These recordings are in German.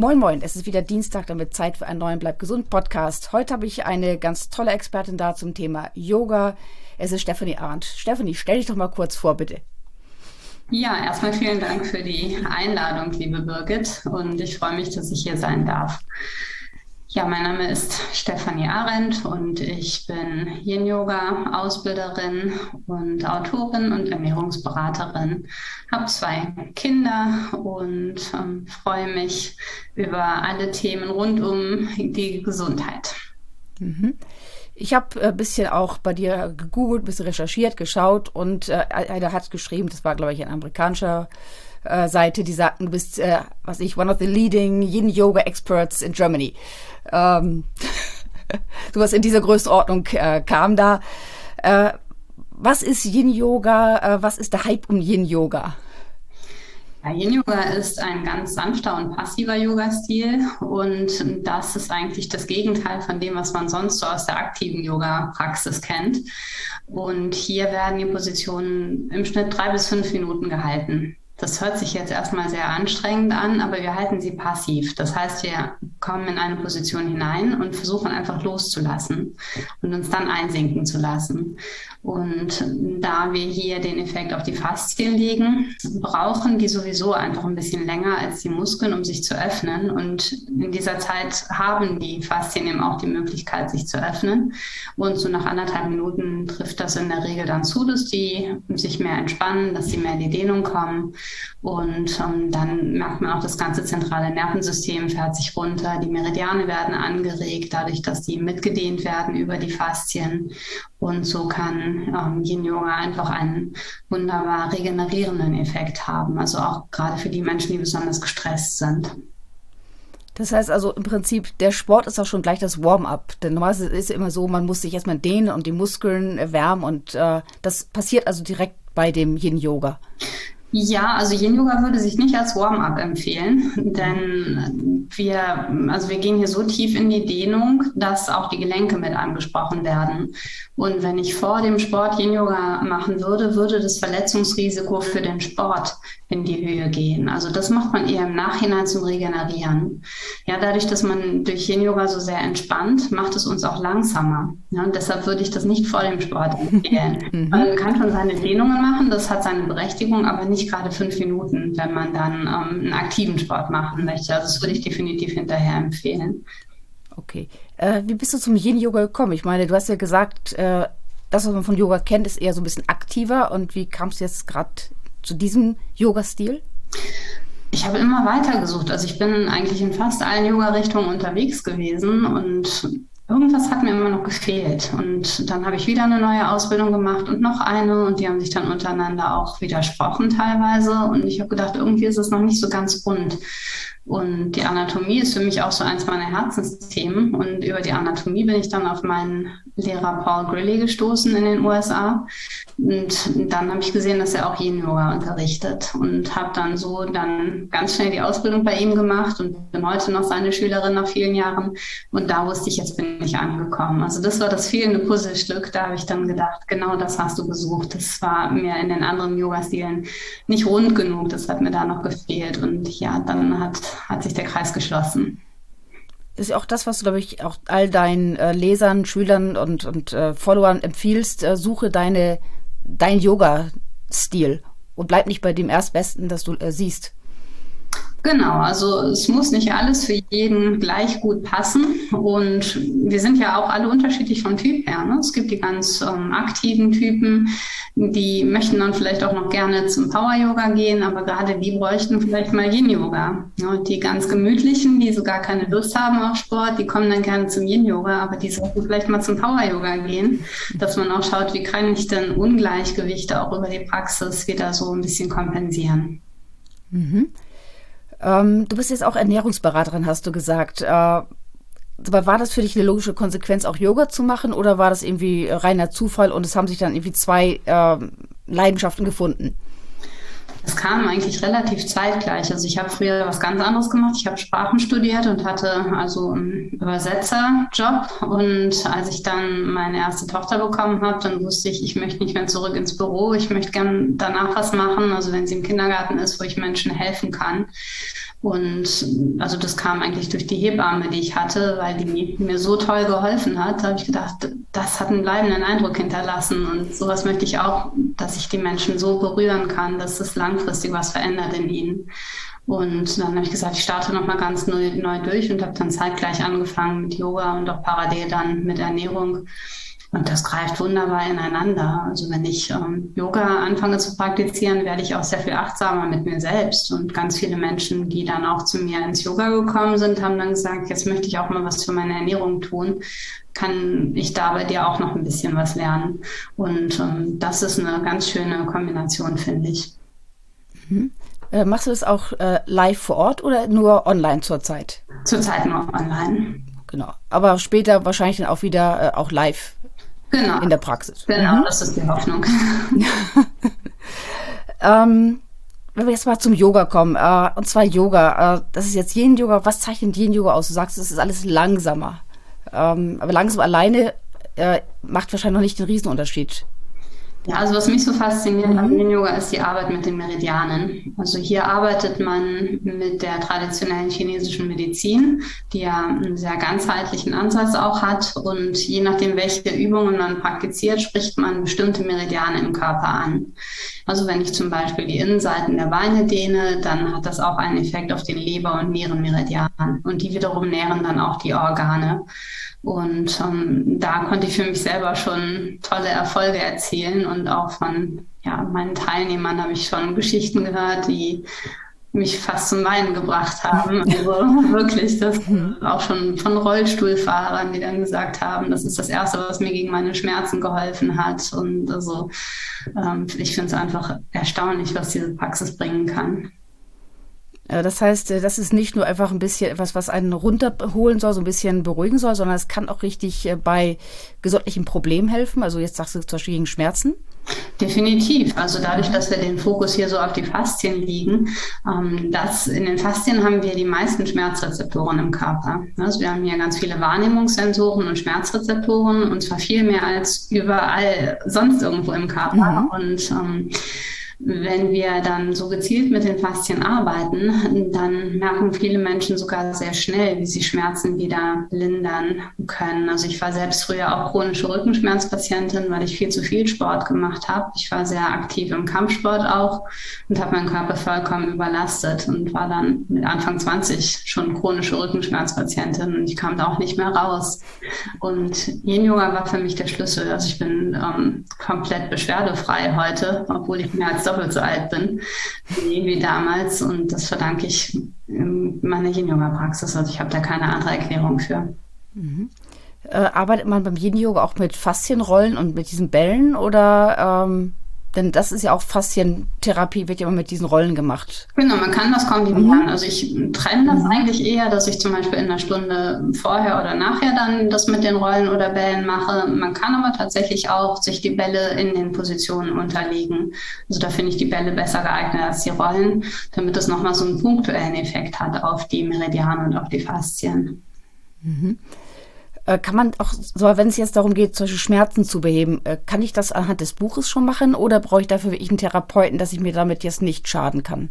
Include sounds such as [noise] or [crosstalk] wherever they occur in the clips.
Moin Moin, es ist wieder Dienstag, damit Zeit für einen neuen Bleib gesund Podcast. Heute habe ich eine ganz tolle Expertin da zum Thema Yoga. Es ist Stephanie Arndt. Stephanie, stell dich doch mal kurz vor, bitte. Ja, erstmal vielen Dank für die Einladung, liebe Birgit. Und ich freue mich, dass ich hier sein darf. Ja, mein Name ist Stefanie Arendt und ich bin Yin-Yoga-Ausbilderin und Autorin und Ernährungsberaterin. Habe zwei Kinder und ähm, freue mich über alle Themen rund um die Gesundheit. Mhm. Ich habe ein äh, bisschen auch bei dir gegoogelt, ein bisschen recherchiert, geschaut und äh, einer hat geschrieben, das war, glaube ich, ein amerikanischer äh, Seite, die sagten, du bist, äh, was ich, one of the leading Yin-Yoga-Experts in Germany. Ähm, [laughs] sowas in dieser Größenordnung äh, kam da. Äh, was ist Yin-Yoga? Äh, was ist der Hype um Yin-Yoga? Ja, Yin-Yoga ist ein ganz sanfter und passiver Yoga-Stil und das ist eigentlich das Gegenteil von dem, was man sonst so aus der aktiven Yoga-Praxis kennt. Und hier werden die Positionen im Schnitt drei bis fünf Minuten gehalten. Das hört sich jetzt erstmal sehr anstrengend an, aber wir halten sie passiv. Das heißt, wir kommen in eine Position hinein und versuchen einfach loszulassen und uns dann einsinken zu lassen. Und da wir hier den Effekt auf die Faszien legen, brauchen die sowieso einfach ein bisschen länger als die Muskeln, um sich zu öffnen. Und in dieser Zeit haben die Faszien eben auch die Möglichkeit, sich zu öffnen. Und so nach anderthalb Minuten trifft das in der Regel dann zu, dass die sich mehr entspannen, dass sie mehr in die Dehnung kommen. Und ähm, dann merkt man auch, das ganze zentrale Nervensystem fährt sich runter, die Meridiane werden angeregt, dadurch, dass die mitgedehnt werden über die Faszien. Und so kann ähm, Yin Yoga einfach einen wunderbar regenerierenden Effekt haben. Also auch gerade für die Menschen, die besonders gestresst sind. Das heißt also im Prinzip, der Sport ist auch schon gleich das Warm-up. Denn normalerweise ist es immer so, man muss sich erstmal dehnen und die Muskeln erwärmen und äh, das passiert also direkt bei dem Yin-Yoga. Ja, also Yin Yoga würde sich nicht als Warm-up empfehlen, [laughs] denn wir, also wir gehen hier so tief in die Dehnung, dass auch die Gelenke mit angesprochen werden. Und wenn ich vor dem Sport Yin Yoga machen würde, würde das Verletzungsrisiko für den Sport in die Höhe gehen. Also das macht man eher im Nachhinein zum Regenerieren. Ja, dadurch, dass man durch Yin Yoga so sehr entspannt, macht es uns auch langsamer. Ja, und deshalb würde ich das nicht vor dem Sport empfehlen. [laughs] Mhm. Man kann schon seine Dehnungen machen, das hat seine Berechtigung, aber nicht gerade fünf Minuten, wenn man dann ähm, einen aktiven Sport machen möchte. Also das würde ich definitiv hinterher empfehlen. Okay. Äh, wie bist du zum Yin-Yoga gekommen? Ich meine, du hast ja gesagt, äh, das, was man von Yoga kennt, ist eher so ein bisschen aktiver. Und wie kam es jetzt gerade zu diesem Yoga-Stil? Ich habe immer weiter gesucht. Also ich bin eigentlich in fast allen Yoga-Richtungen unterwegs gewesen und irgendwas hat mir immer noch gefehlt. Und dann habe ich wieder eine neue Ausbildung gemacht und noch eine und die haben sich dann untereinander auch widersprochen teilweise. Und ich habe gedacht, irgendwie ist es noch nicht so ganz rund. Und die Anatomie ist für mich auch so eins meiner Herzensthemen. Und über die Anatomie bin ich dann auf meinen Lehrer Paul Grilly gestoßen in den USA. Und dann habe ich gesehen, dass er auch Yin Yoga unterrichtet und habe dann so dann ganz schnell die Ausbildung bei ihm gemacht und bin heute noch seine Schülerin nach vielen Jahren. Und da wusste ich, jetzt bin ich angekommen. Also das war das fehlende Puzzlestück. Da habe ich dann gedacht, genau das hast du gesucht. Das war mir in den anderen Yoga-Stilen nicht rund genug. Das hat mir da noch gefehlt. Und ja, dann hat, hat sich der Kreis geschlossen ist ja auch das, was du, glaube ich, auch all deinen äh, Lesern, Schülern und, und äh, Followern empfiehlst. Äh, suche deine dein Yoga-Stil und bleib nicht bei dem Erstbesten, das du äh, siehst. Genau, also es muss nicht alles für jeden gleich gut passen. Und wir sind ja auch alle unterschiedlich vom Typ her. Ne? Es gibt die ganz ähm, aktiven Typen, die möchten dann vielleicht auch noch gerne zum Power-Yoga gehen, aber gerade die bräuchten vielleicht mal Yin-Yoga. Ne? Die ganz gemütlichen, die so gar keine Lust haben auf Sport, die kommen dann gerne zum Yin-Yoga, aber die sollten vielleicht mal zum Power-Yoga gehen, dass man auch schaut, wie kann ich denn Ungleichgewichte auch über die Praxis wieder so ein bisschen kompensieren. Mhm. Ähm, du bist jetzt auch Ernährungsberaterin, hast du gesagt. Äh, war das für dich eine logische Konsequenz, auch Yoga zu machen oder war das irgendwie reiner Zufall und es haben sich dann irgendwie zwei äh, Leidenschaften gefunden? Das kam eigentlich relativ zeitgleich. Also ich habe früher was ganz anderes gemacht. Ich habe Sprachen studiert und hatte also einen Übersetzerjob. Und als ich dann meine erste Tochter bekommen habe, dann wusste ich, ich möchte nicht mehr zurück ins Büro. Ich möchte gern danach was machen. Also wenn sie im Kindergarten ist, wo ich Menschen helfen kann. Und also das kam eigentlich durch die Hebamme, die ich hatte, weil die mir so toll geholfen hat. Da habe ich gedacht, das hat einen bleibenden Eindruck hinterlassen. Und sowas möchte ich auch, dass ich die Menschen so berühren kann, dass es langfristig was verändert in ihnen. Und dann habe ich gesagt, ich starte nochmal ganz neu, neu durch und habe dann zeitgleich angefangen mit Yoga und auch parallel dann mit Ernährung. Und das greift wunderbar ineinander. Also wenn ich ähm, Yoga anfange zu praktizieren, werde ich auch sehr viel achtsamer mit mir selbst. Und ganz viele Menschen, die dann auch zu mir ins Yoga gekommen sind, haben dann gesagt, jetzt möchte ich auch mal was für meine Ernährung tun. Kann ich da bei dir auch noch ein bisschen was lernen? Und ähm, das ist eine ganz schöne Kombination, finde ich. Mhm. Äh, machst du das auch äh, live vor Ort oder nur online zurzeit? Zurzeit nur online. Genau. Aber später wahrscheinlich dann auch wieder äh, auch live Genau. In der Praxis. Genau, mhm. das ist die Hoffnung. [laughs] ähm, wenn wir jetzt mal zum Yoga kommen, äh, und zwar Yoga, äh, das ist jetzt Yin-Yoga. Was zeichnet Yin-Yoga aus? Du sagst, es ist alles langsamer. Ähm, aber langsam alleine äh, macht wahrscheinlich noch nicht den Riesenunterschied. Ja, also was mich so fasziniert mhm. an Yin Yoga ist die Arbeit mit den Meridianen. Also hier arbeitet man mit der traditionellen chinesischen Medizin, die ja einen sehr ganzheitlichen Ansatz auch hat. Und je nachdem, welche Übungen man praktiziert, spricht man bestimmte Meridiane im Körper an. Also wenn ich zum Beispiel die Innenseiten der Beine dehne, dann hat das auch einen Effekt auf den Leber- und Nierenmeridian. Und die wiederum nähren dann auch die Organe. Und ähm, da konnte ich für mich selber schon tolle Erfolge erzielen und auch von ja, meinen Teilnehmern habe ich schon Geschichten gehört, die mich fast zum Weinen gebracht haben. [laughs] Also [laughs] wirklich, das auch schon von Rollstuhlfahrern, die dann gesagt haben, das ist das Erste, was mir gegen meine Schmerzen geholfen hat. Und also ähm, ich finde es einfach erstaunlich, was diese Praxis bringen kann. Äh, das heißt, äh, das ist nicht nur einfach ein bisschen etwas, was einen runterholen soll, so ein bisschen beruhigen soll, sondern es kann auch richtig äh, bei gesundlichen Problemen helfen. Also jetzt sagst du zum Beispiel gegen Schmerzen. Definitiv. Also dadurch, dass wir den Fokus hier so auf die Faszien liegen, ähm, das, in den Faszien haben wir die meisten Schmerzrezeptoren im Körper. Also wir haben hier ganz viele Wahrnehmungssensoren und Schmerzrezeptoren und zwar viel mehr als überall sonst irgendwo im Körper. Mhm. Und ähm, wenn wir dann so gezielt mit den Faszien arbeiten, dann merken viele Menschen sogar sehr schnell, wie sie Schmerzen wieder lindern können. Also ich war selbst früher auch chronische Rückenschmerzpatientin, weil ich viel zu viel Sport gemacht habe. Ich war sehr aktiv im Kampfsport auch und habe meinen Körper vollkommen überlastet und war dann mit Anfang 20 schon chronische Rückenschmerzpatientin und ich kam da auch nicht mehr raus. Und Yin Yoga war für mich der Schlüssel. Also ich bin ähm, komplett beschwerdefrei heute, obwohl ich mehr als doppelt so alt bin wie, wie damals. Und das verdanke ich meiner Yin-Yoga-Praxis. Also ich habe da keine andere Erklärung für. Mhm. Äh, arbeitet man beim Yin-Yoga auch mit Faszienrollen und mit diesen Bällen oder ähm, denn das ist ja auch Faszientherapie, wird ja immer mit diesen Rollen gemacht. Genau, man kann das kombinieren. Mhm. Also ich trenne das mhm. eigentlich eher, dass ich zum Beispiel in einer Stunde vorher oder nachher dann das mit den Rollen oder Bällen mache. Man kann aber tatsächlich auch sich die Bälle in den Positionen unterlegen. Also da finde ich die Bälle besser geeignet als die Rollen, damit es nochmal so einen punktuellen Effekt hat auf die Meridiane und auf die Faszien. Mhm. Äh, kann man auch, so, wenn es jetzt darum geht, solche Schmerzen zu beheben, äh, kann ich das anhand des Buches schon machen oder brauche ich dafür wirklich einen Therapeuten, dass ich mir damit jetzt nicht schaden kann?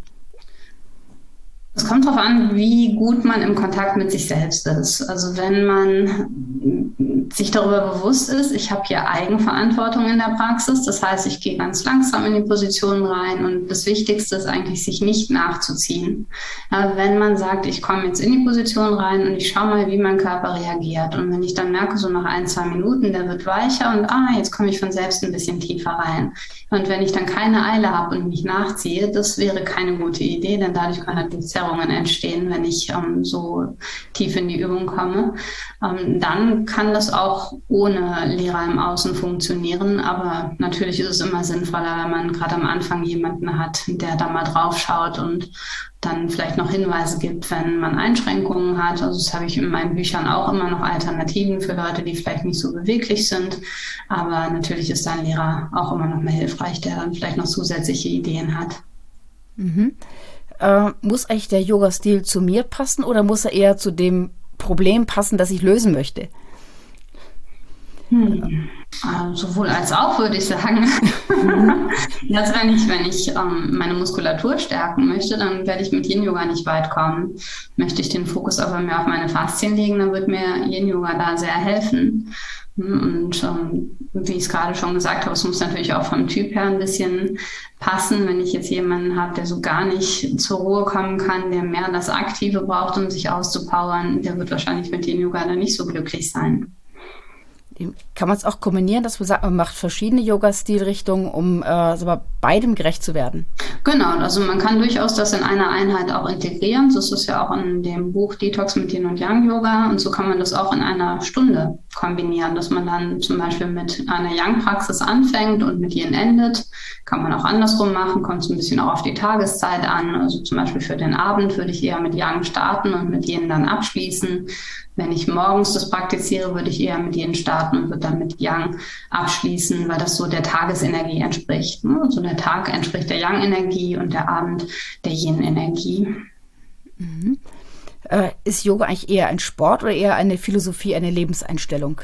Es kommt darauf an, wie gut man im Kontakt mit sich selbst ist. Also wenn man sich darüber bewusst ist, ich habe hier Eigenverantwortung in der Praxis, das heißt, ich gehe ganz langsam in die Position rein und das Wichtigste ist eigentlich, sich nicht nachzuziehen. Ja, wenn man sagt, ich komme jetzt in die Position rein und ich schaue mal, wie mein Körper reagiert und wenn ich dann merke, so nach ein, zwei Minuten, der wird weicher und ah, jetzt komme ich von selbst ein bisschen tiefer rein. Und wenn ich dann keine Eile habe und mich nachziehe, das wäre keine gute Idee, denn dadurch kann natürlich Verzerrungen entstehen, wenn ich ähm, so tief in die Übung komme. Ähm, dann kann das auch ohne Lehrer im Außen funktionieren. Aber natürlich ist es immer sinnvoller, wenn man gerade am Anfang jemanden hat, der da mal drauf schaut und dann vielleicht noch Hinweise gibt, wenn man Einschränkungen hat. Also das habe ich in meinen Büchern auch immer noch Alternativen für Leute, die vielleicht nicht so beweglich sind. Aber natürlich ist ein Lehrer auch immer noch mehr hilfreich, der dann vielleicht noch zusätzliche Ideen hat. Mhm. Äh, muss eigentlich der Yoga-Stil zu mir passen oder muss er eher zu dem Problem passen, das ich lösen möchte? Hm. Äh, sowohl als auch, würde ich sagen. [laughs] Jetzt, wenn ich, wenn ich ähm, meine Muskulatur stärken möchte, dann werde ich mit Yin-Yoga nicht weit kommen. Möchte ich den Fokus aber mehr auf meine Faszien legen, dann wird mir Yin-Yoga da sehr helfen. Und ähm, wie ich es gerade schon gesagt habe, es muss natürlich auch vom Typ her ein bisschen passen. Wenn ich jetzt jemanden habe, der so gar nicht zur Ruhe kommen kann, der mehr das Aktive braucht, um sich auszupowern, der wird wahrscheinlich mit Yin Yoga dann nicht so glücklich sein. Kann man es auch kombinieren, dass man sagt, man macht verschiedene Yoga-Stilrichtungen, um äh, so beidem gerecht zu werden? Genau, also man kann durchaus das in einer Einheit auch integrieren. Das ist ja auch in dem Buch Detox mit Yin und Yang Yoga. Und so kann man das auch in einer Stunde kombinieren, dass man dann zum Beispiel mit einer Yang-Praxis anfängt und mit Yin endet. Kann man auch andersrum machen, kommt es ein bisschen auch auf die Tageszeit an. Also zum Beispiel für den Abend würde ich eher mit Yang starten und mit Yin dann abschließen. Wenn ich morgens das praktiziere, würde ich eher mit Yin starten und würde dann mit Yang abschließen, weil das so der Tagesenergie entspricht. Also der Tag entspricht der Yang-Energie und der Abend der Yin-Energie. Mhm. Äh, ist Yoga eigentlich eher ein Sport oder eher eine Philosophie, eine Lebenseinstellung?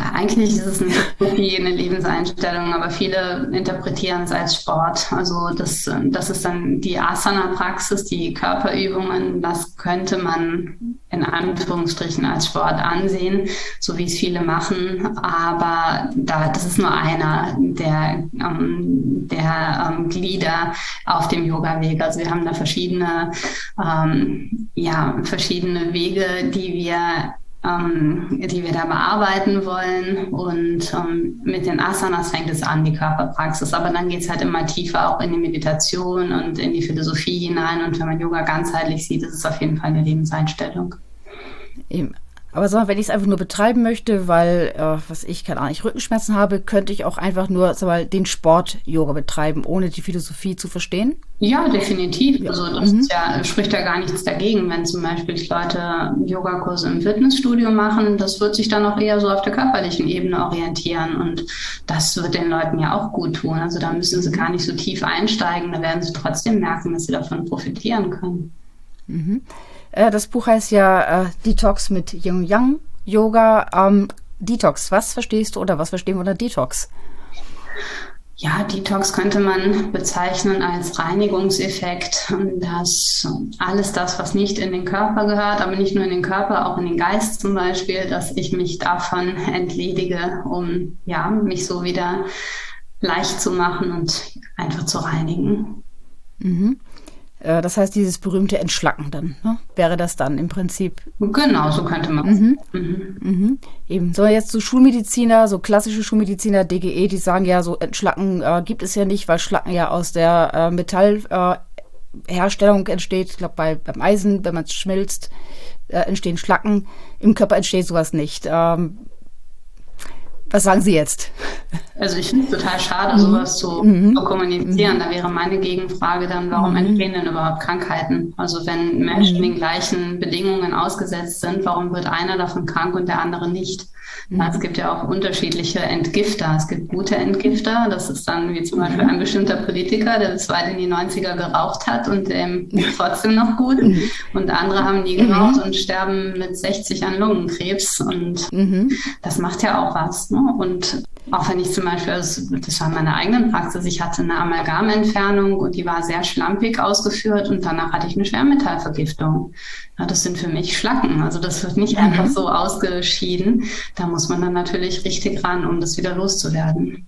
Ja, eigentlich ist es eine Philosophie, eine Lebenseinstellung, aber viele interpretieren es als Sport. Also das, das ist dann die Asana-Praxis, die Körperübungen, das könnte man in Anführungsstrichen als Sport ansehen, so wie es viele machen. Aber da, das ist nur einer der, ähm, der ähm, Glieder auf dem Yoga-Weg. Also wir haben da verschiedene, ähm, ja, verschiedene Wege, die wir ähm, die wir da bearbeiten wollen. Und ähm, mit den Asanas fängt es an, die Körperpraxis. Aber dann geht es halt immer tiefer auch in die Meditation und in die Philosophie hinein. Und wenn man Yoga ganzheitlich sieht, ist es auf jeden Fall eine Lebenseinstellung. Eben. Aber sag mal, wenn ich es einfach nur betreiben möchte, weil, äh, was ich, keine Ahnung, ich Rückenschmerzen habe, könnte ich auch einfach nur sag mal, den Sport-Yoga betreiben, ohne die Philosophie zu verstehen? Ja, definitiv. Also das mhm. ja, spricht ja gar nichts dagegen, wenn zum Beispiel Leute Yogakurse im Fitnessstudio machen. Das wird sich dann auch eher so auf der körperlichen Ebene orientieren und das wird den Leuten ja auch gut tun. Also da müssen sie gar nicht so tief einsteigen, da werden sie trotzdem merken, dass sie davon profitieren können. Mhm. Äh, das Buch heißt ja äh, Detox mit Yin Yang Yoga. Ähm, Detox, was verstehst du oder was verstehen wir unter Detox? Ja, Detox könnte man bezeichnen als Reinigungseffekt, dass alles das, was nicht in den Körper gehört, aber nicht nur in den Körper, auch in den Geist zum Beispiel, dass ich mich davon entledige, um ja, mich so wieder leicht zu machen und einfach zu reinigen. Mhm. Äh, das heißt, dieses berühmte Entschlacken dann, ne? wäre das dann im Prinzip. Genau, so könnte man. Mhm. Mhm. Mhm. Eben, so jetzt so Schulmediziner, so klassische Schulmediziner, DGE, die sagen ja, so Entschlacken äh, gibt es ja nicht, weil Schlacken ja aus der äh, Metallherstellung äh, entsteht. Ich glaube, bei, beim Eisen, wenn man es schmilzt, äh, entstehen Schlacken. Im Körper entsteht sowas nicht. Ähm, was sagen Sie jetzt? Also ich finde es total schade, mhm. sowas zu, mhm. zu kommunizieren. Mhm. Da wäre meine Gegenfrage dann, warum mhm. entstehen denn überhaupt Krankheiten? Also wenn Menschen mhm. den gleichen Bedingungen ausgesetzt sind, warum wird einer davon krank und der andere nicht? Mhm. Es gibt ja auch unterschiedliche Entgifter. Es gibt gute Entgifter. Das ist dann wie zum Beispiel ein bestimmter Politiker, der bis weit in die 90er geraucht hat und ähm, trotzdem noch gut. Mhm. Und andere haben nie geraucht mhm. und sterben mit 60 an Lungenkrebs. Und mhm. das macht ja auch was. Ne? Und auch wenn ich zum Beispiel, das war in meiner eigenen Praxis, ich hatte eine Amalgamentfernung und die war sehr schlampig ausgeführt und danach hatte ich eine Schwermetallvergiftung. Ja, das sind für mich Schlacken. Also das wird nicht mhm. einfach so ausgeschieden. Da muss man dann natürlich richtig ran, um das wieder loszuwerden.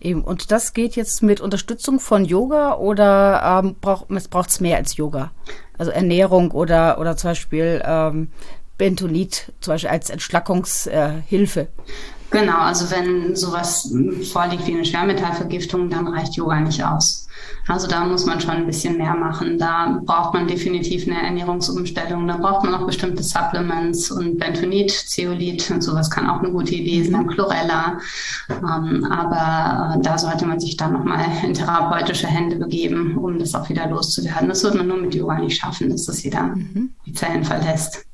Eben. Und das geht jetzt mit Unterstützung von Yoga oder ähm, braucht es mehr als Yoga? Also Ernährung oder, oder zum Beispiel ähm, Bentonit zum Beispiel als Entschlackungshilfe. Äh, Genau, also wenn sowas vorliegt wie eine Schwermetallvergiftung, dann reicht Yoga nicht aus. Also da muss man schon ein bisschen mehr machen. Da braucht man definitiv eine Ernährungsumstellung. Da braucht man auch bestimmte Supplements und Bentonit, Zeolit und sowas kann auch eine gute Idee sein, Chlorella. Ähm, aber äh, da sollte man sich dann nochmal in therapeutische Hände begeben, um das auch wieder loszuwerden. Das wird man nur mit Yoga nicht schaffen, dass das wieder mhm. die Zellen verlässt.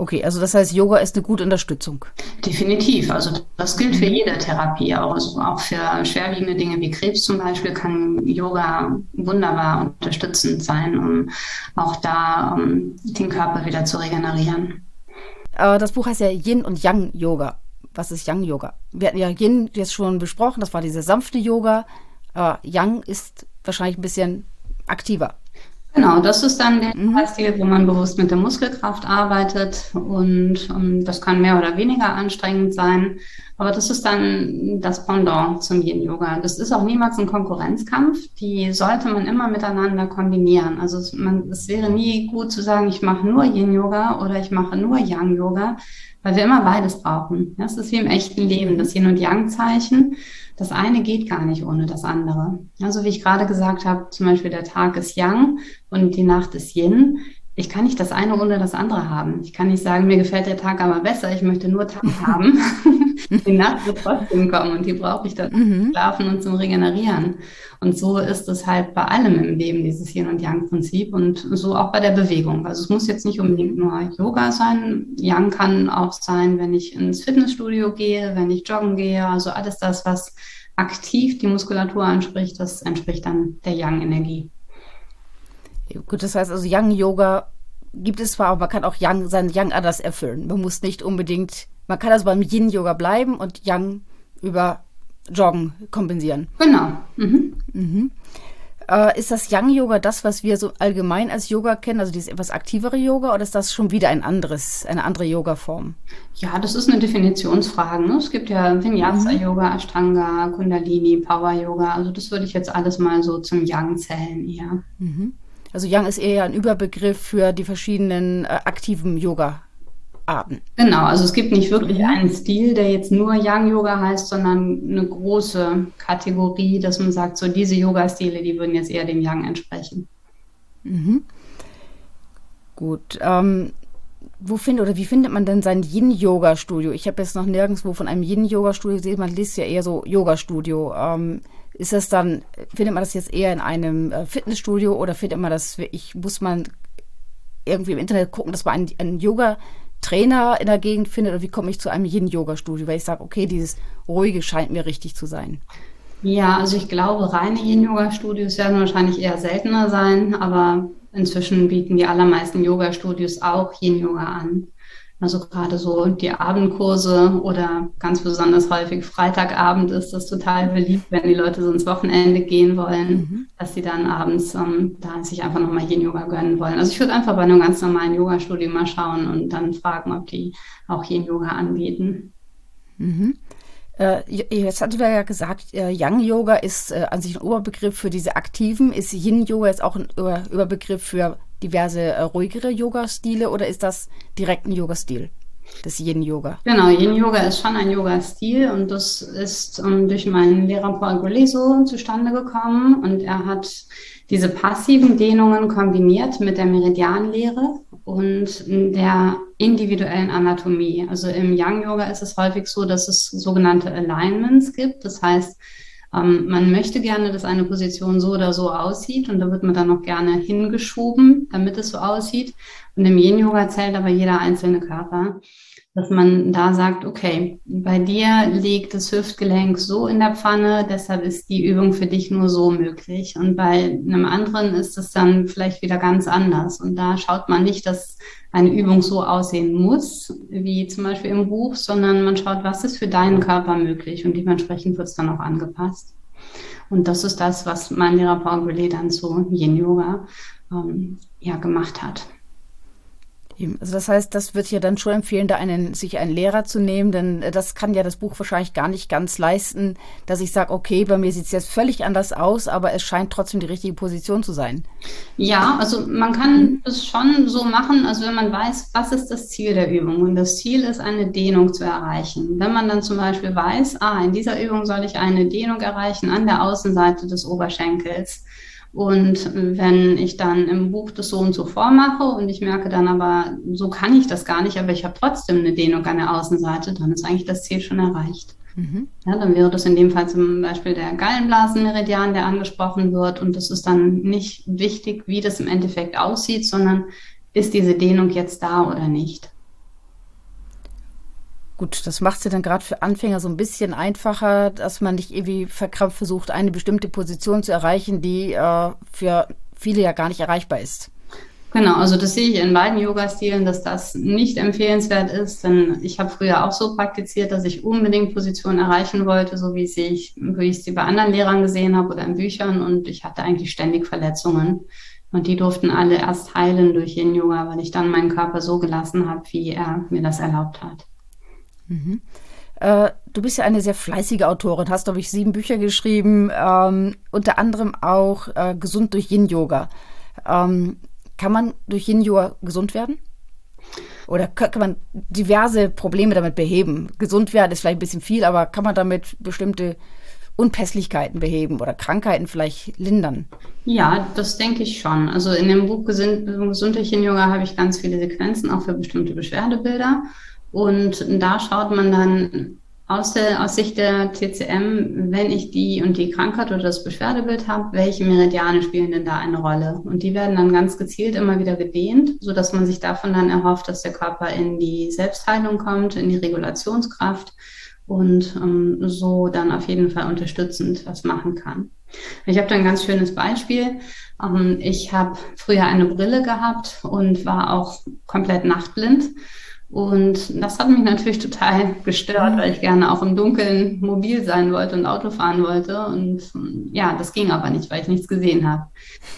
Okay, also das heißt, Yoga ist eine gute Unterstützung. Definitiv. Also das gilt für jede Therapie. Also auch für schwerwiegende Dinge wie Krebs zum Beispiel kann Yoga wunderbar unterstützend sein, um auch da um den Körper wieder zu regenerieren. Das Buch heißt ja Yin und Yang Yoga. Was ist Yang Yoga? Wir hatten ja Yin jetzt schon besprochen, das war diese sanfte Yoga. Yang ist wahrscheinlich ein bisschen aktiver. Genau, das ist dann der mhm. Stil, wo man bewusst mit der Muskelkraft arbeitet und um, ähm, das kann mehr oder weniger anstrengend sein. Aber das ist dann das Pendant zum Yin Yoga. Das ist auch niemals ein Konkurrenzkampf. Die sollte man immer miteinander kombinieren. Also es, man, es wäre nie gut zu sagen, ich mache nur Yin Yoga oder ich mache nur Yang Yoga, weil wir immer beides brauchen. Das ist wie im echten Leben, das Yin und Yang Zeichen das eine geht gar nicht ohne das andere. Also wie ich gerade gesagt habe, zum Beispiel der Tag ist Yang und die Nacht ist Yin. Ich kann nicht das eine ohne das andere haben. Ich kann nicht sagen, mir gefällt der Tag aber besser, ich möchte nur Tag [laughs] haben. [laughs] die Nacht wird trotzdem kommen und die brauche ich dann mhm. zum Schlafen und zum Regenerieren. Und so ist es halt bei allem im Leben, dieses Yin und Yang-Prinzip und so auch bei der Bewegung. Also es muss jetzt nicht unbedingt nur Yoga sein. Yang kann auch sein, wenn ich ins Fitnessstudio gehe, wenn ich joggen gehe, also alles das, was aktiv die Muskulatur anspricht, das entspricht dann der Yang-Energie. Gut, das heißt also Yang-Yoga gibt es zwar, aber man kann auch Yang, sein Yang anders erfüllen. Man muss nicht unbedingt, man kann also beim Yin-Yoga bleiben und Yang über Joggen kompensieren. Genau. Mhm. Mhm. Äh, ist das Yang-Yoga das, was wir so allgemein als Yoga kennen, also dieses etwas aktivere Yoga, oder ist das schon wieder ein anderes, eine andere Yoga-Form? Ja, das ist eine Definitionsfrage. Ne? Es gibt ja Vinyasa-Yoga, Ashtanga, Kundalini, Power-Yoga. Also das würde ich jetzt alles mal so zum Yang zählen eher. Mhm. Also Yang ist eher ein Überbegriff für die verschiedenen äh, aktiven Yoga Arten. Genau, also es gibt nicht wirklich einen Stil, der jetzt nur Yang Yoga heißt, sondern eine große Kategorie, dass man sagt, so diese Yoga-Stile, die würden jetzt eher dem Yang entsprechen. Mhm. Gut. Ähm, wo findet oder wie findet man denn sein Yin-Yoga-Studio? Ich habe jetzt noch nirgendwo von einem Yin-Yoga-Studio gesehen. Man liest ja eher so Yoga-Studio. Ähm, ist das dann, findet man das jetzt eher in einem äh, Fitnessstudio oder findet man das, ich muss man irgendwie im Internet gucken, dass man ein, ein Yoga Trainer in der Gegend findet oder wie komme ich zu einem Yin-Yoga-Studio, weil ich sage, okay, dieses Ruhige scheint mir richtig zu sein. Ja, also ich glaube, reine Yin-Yoga-Studios werden wahrscheinlich eher seltener sein, aber inzwischen bieten die allermeisten Yoga-Studios auch Yin-Yoga an. Also gerade so die Abendkurse oder ganz besonders häufig Freitagabend ist das total beliebt, wenn die Leute so ins Wochenende gehen wollen, mhm. dass sie dann abends ähm, da sich einfach nochmal Yin-Yoga gönnen wollen. Also ich würde einfach bei einem ganz normalen Yoga-Studio mal schauen und dann fragen, ob die auch Yin-Yoga anbieten. Mhm. Äh, jetzt hatten wir ja gesagt, äh, Yang-Yoga ist äh, an sich ein Oberbegriff für diese aktiven. Ist Yin-Yoga jetzt auch ein Überbegriff für diverse äh, ruhigere Yoga-Stile oder ist das direkt ein Yoga-Stil? Das Yin-Yoga. Genau, Yin-Yoga ist schon ein Yoga-Stil und das ist um, ähm, durch meinen Lehrer Paul Goulet so zustande gekommen und er hat diese passiven Dehnungen kombiniert mit der Meridianlehre und der individuellen Anatomie. Also im Yang-Yoga ist es häufig so, dass es sogenannte Alignments gibt. Das heißt, ähm, man möchte gerne, dass eine Position so oder so aussieht und da wird man dann noch gerne hingeschoben, damit es so aussieht. Und im Yin-Yoga zählt aber jeder einzelne Körper, dass man da sagt, okay, bei dir liegt das Hüftgelenk so in der Pfanne, deshalb ist die Übung für dich nur so möglich. Und bei einem anderen ist es dann vielleicht wieder ganz anders. Und da schaut man nicht, dass eine Übung so aussehen muss, wie zum Beispiel im Buch, sondern man schaut, was ist für deinen Körper möglich und dementsprechend wird es dann auch angepasst. Und das ist das, was mein Lehrer Paul Goulet dann zu Yin Yoga ähm, ja, gemacht hat. Also das heißt, das wird ja dann schon empfehlen, da einen, sich einen Lehrer zu nehmen, denn äh, das kann ja das Buch wahrscheinlich gar nicht ganz leisten, dass ich sage, okay, bei mir sieht es jetzt völlig anders aus, aber es scheint trotzdem die richtige Position zu sein. Ja, also man kann es schon so machen, also wenn man weiß, was ist das Ziel der Übung und das Ziel ist, eine Dehnung zu erreichen. Wenn man dann zum Beispiel weiß, ah, in dieser Übung soll ich eine Dehnung erreichen an der Außenseite des Oberschenkels, und wenn ich dann im Buch das so und so vormache und ich merke dann aber, so kann ich das gar nicht, aber ich habe trotzdem eine Dehnung an der Außenseite, dann ist eigentlich das Ziel schon erreicht. Mhm. Ja, dann wäre das in dem Fall zum Beispiel der Gallenblasenmeridian, der angesprochen wird. Und das ist dann nicht wichtig, wie das im Endeffekt aussieht, sondern ist diese Dehnung jetzt da oder nicht. Gut, das macht es ja dann gerade für Anfänger so ein bisschen einfacher, dass man nicht irgendwie verkrampft versucht, eine bestimmte Position zu erreichen, die äh, für viele ja gar nicht erreichbar ist. Genau, also das sehe ich in beiden Yoga-Stilen, dass das nicht empfehlenswert ist, denn ich habe früher auch so praktiziert, dass ich unbedingt Positionen erreichen wollte, so wie ich, wie ich sie bei anderen Lehrern gesehen habe oder in Büchern und ich hatte eigentlich ständig Verletzungen. Und die durften alle erst heilen durch Yin-Yoga, weil ich dann meinen Körper so gelassen habe, wie er mir das erlaubt hat. Mhm. Äh, du bist ja eine sehr fleißige Autorin, hast, glaube ich, sieben Bücher geschrieben, ähm, unter anderem auch äh, Gesund durch Yin-Yoga. Ähm, kann man durch Yin-Yoga gesund werden? Oder kann man diverse Probleme damit beheben? Gesund werden ist vielleicht ein bisschen viel, aber kann man damit bestimmte Unpässlichkeiten beheben oder Krankheiten vielleicht lindern? Ja, das denke ich schon. Also in dem Buch Gesund, durch Yin-Yoga habe ich ganz viele Sequenzen, auch für bestimmte Beschwerdebilder. Und da schaut man dann aus, der, aus Sicht der TCM, wenn ich die und die Krankheit oder das Beschwerdebild habe, welche Meridiane spielen denn da eine Rolle? Und die werden dann ganz gezielt immer wieder gedehnt, so dass man sich davon dann erhofft, dass der Körper in die Selbstheilung kommt, in die Regulationskraft und ähm, so dann auf jeden Fall unterstützend was machen kann. Ich habe da ein ganz schönes Beispiel. Ähm, ich habe früher eine Brille gehabt und war auch komplett nachtblind. Und das hat mich natürlich total gestört, weil ich gerne auch im Dunkeln mobil sein wollte und Auto fahren wollte. Und ja, das ging aber nicht, weil ich nichts gesehen habe.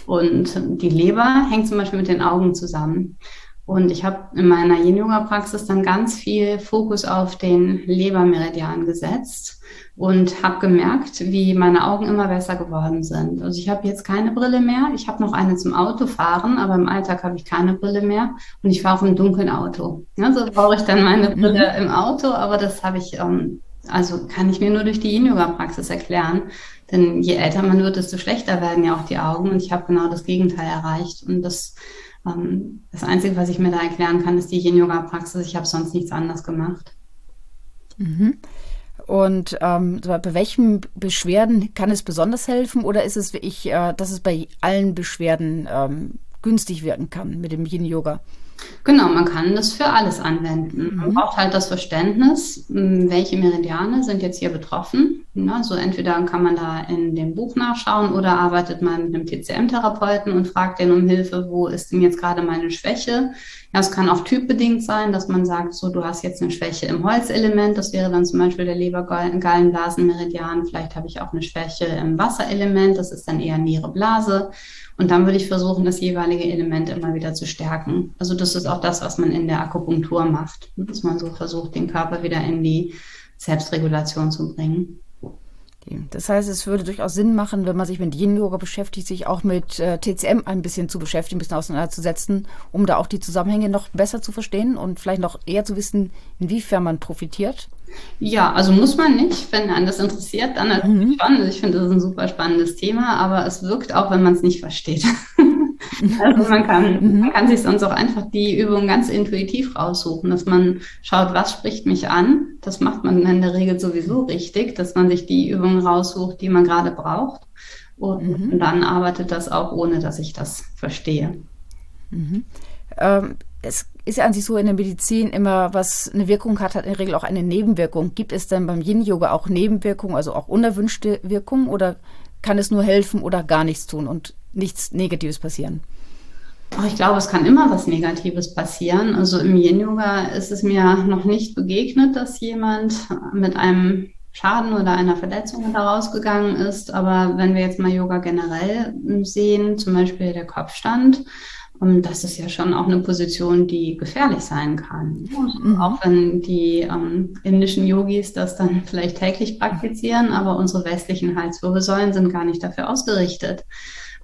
Und die Leber hängt zum Beispiel mit den Augen zusammen. Und ich habe in meiner Yin-Yoga-Praxis dann ganz viel Fokus auf den Lebermeridian gesetzt und habe gemerkt, wie meine Augen immer besser geworden sind. Also ich habe jetzt keine Brille mehr. Ich habe noch eine zum Autofahren, aber im Alltag habe ich keine Brille mehr und ich fahre auf einem dunklen Auto. Ja, so brauche ich dann meine Brille mhm. im Auto, aber das habe ich, ähm, also kann ich mir nur durch die Yin-Yoga-Praxis erklären. Denn je älter man wird, desto schlechter werden ja auch die Augen und ich habe genau das Gegenteil erreicht. Und das, ähm, das Einzige, was ich mir da erklären kann, ist die Yin-Yoga-Praxis. Ich habe sonst nichts anderes gemacht. Mhm. Und ähm, bei welchen Beschwerden kann es besonders helfen oder ist es wie ich, äh, dass es bei allen Beschwerden ähm, günstig wirken kann mit dem Yin-Yoga? Genau, man kann das für alles anwenden. Man mhm. braucht halt das Verständnis, welche Meridiane sind jetzt hier betroffen. Ja, so entweder kann man da in dem Buch nachschauen oder arbeitet man mit einem TCM-Therapeuten und fragt den um Hilfe, wo ist denn jetzt gerade meine Schwäche? Ja, es kann auch typbedingt sein, dass man sagt, so du hast jetzt eine Schwäche im Holzelement, das wäre dann zum Beispiel der Lebergallenblasenmeridian. Vielleicht habe ich auch eine Schwäche im Wasserelement, das ist dann eher Niere Blase. Und dann würde ich versuchen, das jeweilige Element immer wieder zu stärken. Also das ist auch das, was man in der Akupunktur macht, dass man so versucht, den Körper wieder in die Selbstregulation zu bringen. Das heißt, es würde durchaus Sinn machen, wenn man sich mit Yin-Yoga beschäftigt, sich auch mit äh, TCM ein bisschen zu beschäftigen, ein bisschen auseinanderzusetzen, um da auch die Zusammenhänge noch besser zu verstehen und vielleicht noch eher zu wissen, inwiefern man profitiert. Ja, also muss man nicht. Wenn einen das interessiert, dann natürlich mhm. schon. Ich finde, das ist ein super spannendes Thema, aber es wirkt auch, wenn man es nicht versteht. [laughs] [laughs] also man kann, man kann sich sonst auch einfach die Übung ganz intuitiv raussuchen, dass man schaut, was spricht mich an. Das macht man in der Regel sowieso richtig, dass man sich die Übungen raussucht, die man gerade braucht. Und mhm. dann arbeitet das auch, ohne dass ich das verstehe. Mhm. Ähm, es ist ja an sich so in der Medizin immer, was eine Wirkung hat, hat in der Regel auch eine Nebenwirkung. Gibt es denn beim Yin-Yoga auch Nebenwirkungen, also auch unerwünschte Wirkungen oder kann es nur helfen oder gar nichts tun und nichts Negatives passieren? Ich glaube, es kann immer was Negatives passieren. Also im Yin-Yoga ist es mir noch nicht begegnet, dass jemand mit einem Schaden oder einer Verletzung daraus gegangen ist. Aber wenn wir jetzt mal Yoga generell sehen, zum Beispiel der Kopfstand, und das ist ja schon auch eine Position, die gefährlich sein kann. Mhm. Auch wenn die ähm, indischen Yogis das dann [laughs] vielleicht täglich praktizieren, aber unsere westlichen Halswirbelsäulen sind gar nicht dafür ausgerichtet.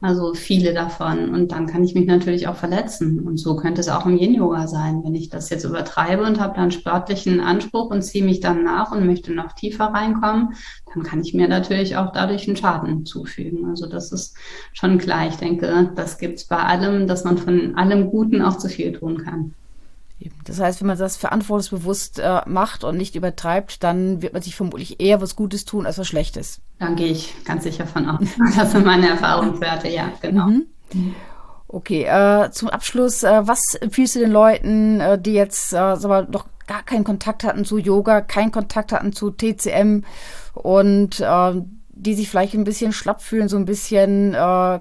Also viele davon. Und dann kann ich mich natürlich auch verletzen. Und so könnte es auch im Yin-Yoga sein. Wenn ich das jetzt übertreibe und habe dann sportlichen Anspruch und ziehe mich dann nach und möchte noch tiefer reinkommen, dann kann ich mir natürlich auch dadurch einen Schaden zufügen. Also das ist schon klar. Ich denke, das gibt es bei allem, dass man von allem Guten auch zu viel tun kann. Das heißt, wenn man das verantwortungsbewusst äh, macht und nicht übertreibt, dann wird man sich vermutlich eher was Gutes tun als was Schlechtes. Dann gehe ich ganz sicher von aus. [laughs] Das sind meine Erfahrungswerte, ja, genau. Mhm. Okay, äh, zum Abschluss, äh, was empfiehlst du den Leuten, äh, die jetzt äh, sag mal, noch gar keinen Kontakt hatten zu Yoga, keinen Kontakt hatten zu TCM und äh, die sich vielleicht ein bisschen schlapp fühlen, so ein bisschen, äh,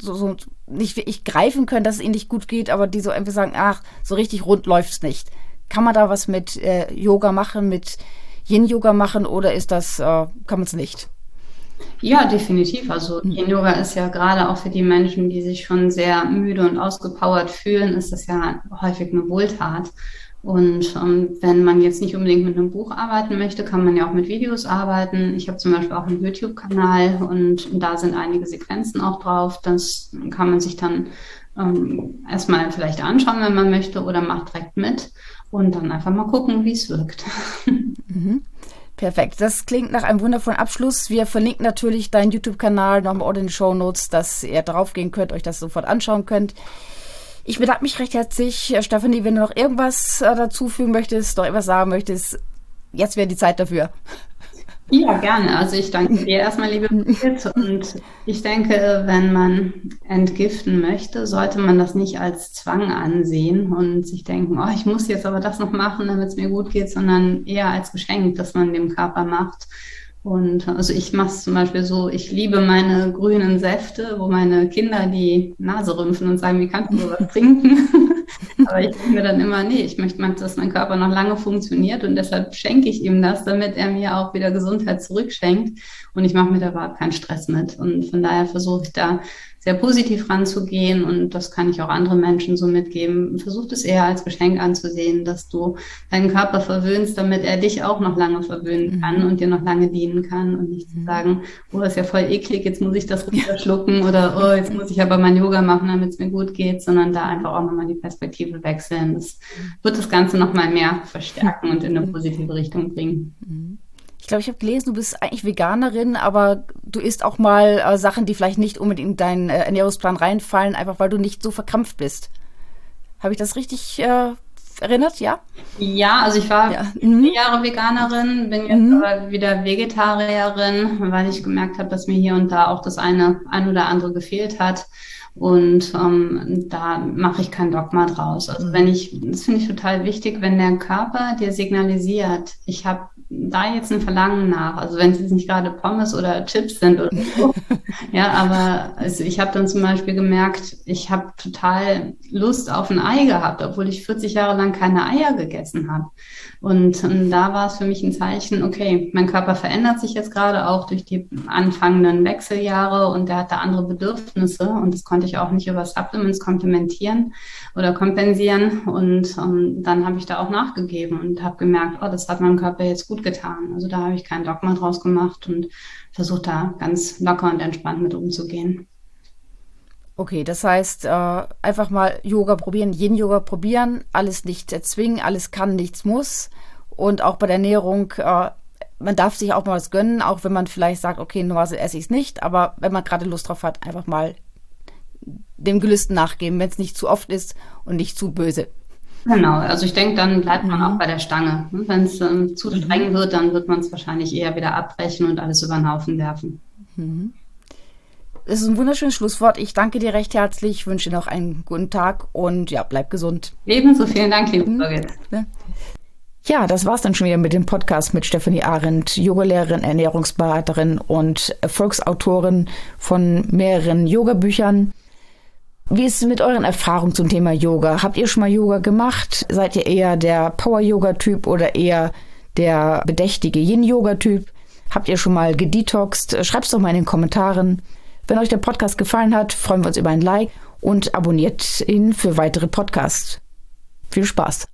so, so nicht wirklich greifen können, dass es ihnen nicht gut geht, aber die so einfach sagen, ach, so richtig rund läuft's nicht. Kann man da was mit äh, Yoga machen, mit Yin-Yoga machen oder ist das, äh, kann man es nicht? Ja, definitiv. Also mhm. Yin-Yoga ist ja gerade auch für die Menschen, die sich schon sehr müde und ausgepowert fühlen, ist das ja häufig eine Wohltat. Und ähm, wenn man jetzt nicht unbedingt mit einem Buch arbeiten möchte, kann man ja auch mit Videos arbeiten. Ich habe zum Beispiel auch einen YouTube-Kanal und da sind einige Sequenzen auch drauf. Das kann man sich dann ähm, erstmal vielleicht anschauen, wenn man möchte, oder macht direkt mit und dann einfach mal gucken, wie es wirkt. [laughs] Mhm. Perfekt. Das klingt nach einem wundervollen Abschluss. Wir verlinken natürlich deinen YouTube-Kanal nochmal in den Show Notes, dass ihr draufgehen könnt, euch das sofort anschauen könnt. Ich bedanke mich recht herzlich. Äh, Stephanie, wenn du noch irgendwas äh, dazufügen möchtest, noch etwas sagen möchtest, jetzt wäre die Zeit dafür. Ja, gerne. Also ich danke dir erstmal, liebe Birgit. Und ich denke, wenn man entgiften möchte, sollte man das nicht als Zwang ansehen und sich denken, oh, ich muss jetzt aber das noch machen, damit es mir gut geht, sondern eher als Geschenk, das man dem Körper macht. Und also ich mache es zum Beispiel so, ich liebe meine grünen Säfte, wo meine Kinder die Nase rümpfen und sagen, wie kannst du sowas trinken? [laughs] Aber ich denke mir dann immer, nee, ich möchte, dass mein Körper noch lange funktioniert und deshalb schenke ich ihm das, damit er mir auch wieder Gesundheit zurückschenkt. Und ich mache mir da überhaupt keinen Stress mit. Und von daher versuche ich da sehr positiv ranzugehen und das kann ich auch anderen Menschen so mitgeben. Versuch es eher als Geschenk anzusehen, dass du deinen Körper verwöhnst, damit er dich auch noch lange verwöhnen mhm. kann und dir noch lange dienen kann und nicht zu mhm. sagen, oh, ist ja voll eklig, jetzt muss ich das runterschlucken oder oh, jetzt muss ich aber mein Yoga machen, damit es mir gut geht, sondern da einfach auch nochmal die Perspektive wechseln. Das wird das Ganze nochmal mehr verstärken und in eine positive Richtung bringen. Mhm glaube, ich habe gelesen, du bist eigentlich Veganerin, aber du isst auch mal äh, Sachen, die vielleicht nicht unbedingt in deinen äh, Ernährungsplan reinfallen, einfach weil du nicht so verkrampft bist. Habe ich das richtig äh, erinnert? Ja? Ja, also ich war ja. mhm. vier Jahre Veganerin, bin jetzt mhm. aber wieder Vegetarierin, weil ich gemerkt habe, dass mir hier und da auch das eine, ein oder andere gefehlt hat. Und ähm, da mache ich kein Dogma draus. Also wenn ich, das finde ich total wichtig, wenn der Körper dir signalisiert, ich habe da jetzt ein Verlangen nach. Also wenn es jetzt nicht gerade Pommes oder Chips sind oder [laughs] so. ja, aber also ich habe dann zum Beispiel gemerkt, ich habe total Lust auf ein Ei gehabt, obwohl ich 40 Jahre lang keine Eier gegessen habe. Und, und da war es für mich ein Zeichen, okay, mein Körper verändert sich jetzt gerade auch durch die anfangenden Wechseljahre und der hatte andere Bedürfnisse und das konnte ich auch nicht über Supplements komplementieren oder kompensieren. Und um, dann habe ich da auch nachgegeben und habe gemerkt, oh, das hat meinem Körper jetzt gut getan. Also da habe ich kein Dogma draus gemacht und versucht da ganz locker und entspannt mit umzugehen. Okay, das heißt, äh, einfach mal Yoga probieren, jeden Yoga probieren, alles nicht erzwingen, alles kann, nichts muss. Und auch bei der Ernährung, äh, man darf sich auch mal was gönnen, auch wenn man vielleicht sagt, okay, normalerweise esse ich es nicht, aber wenn man gerade Lust drauf hat, einfach mal dem Gelüsten nachgeben, wenn es nicht zu oft ist und nicht zu böse. Genau, also ich denke, dann bleibt man mhm. auch bei der Stange. Wenn es ähm, zu mhm. streng wird, dann wird man es wahrscheinlich eher wieder abbrechen und alles über den Haufen werfen. Mhm. Das ist ein wunderschönes Schlusswort. Ich danke dir recht herzlich, wünsche dir noch einen guten Tag und ja, bleib gesund. Ebenso vielen Dank, liebe Birgit. Ja, das war's dann schon wieder mit dem Podcast mit Stephanie Arendt, Yogalehrerin, Ernährungsberaterin und Erfolgsautorin von mehreren Yoga-Büchern. Wie ist es mit euren Erfahrungen zum Thema Yoga? Habt ihr schon mal Yoga gemacht? Seid ihr eher der Power-Yoga-Typ oder eher der bedächtige Yin-Yoga-Typ? Habt ihr schon mal gedetoxt? Schreibt's doch mal in den Kommentaren. Wenn euch der Podcast gefallen hat, freuen wir uns über ein Like und abonniert ihn für weitere Podcasts. Viel Spaß!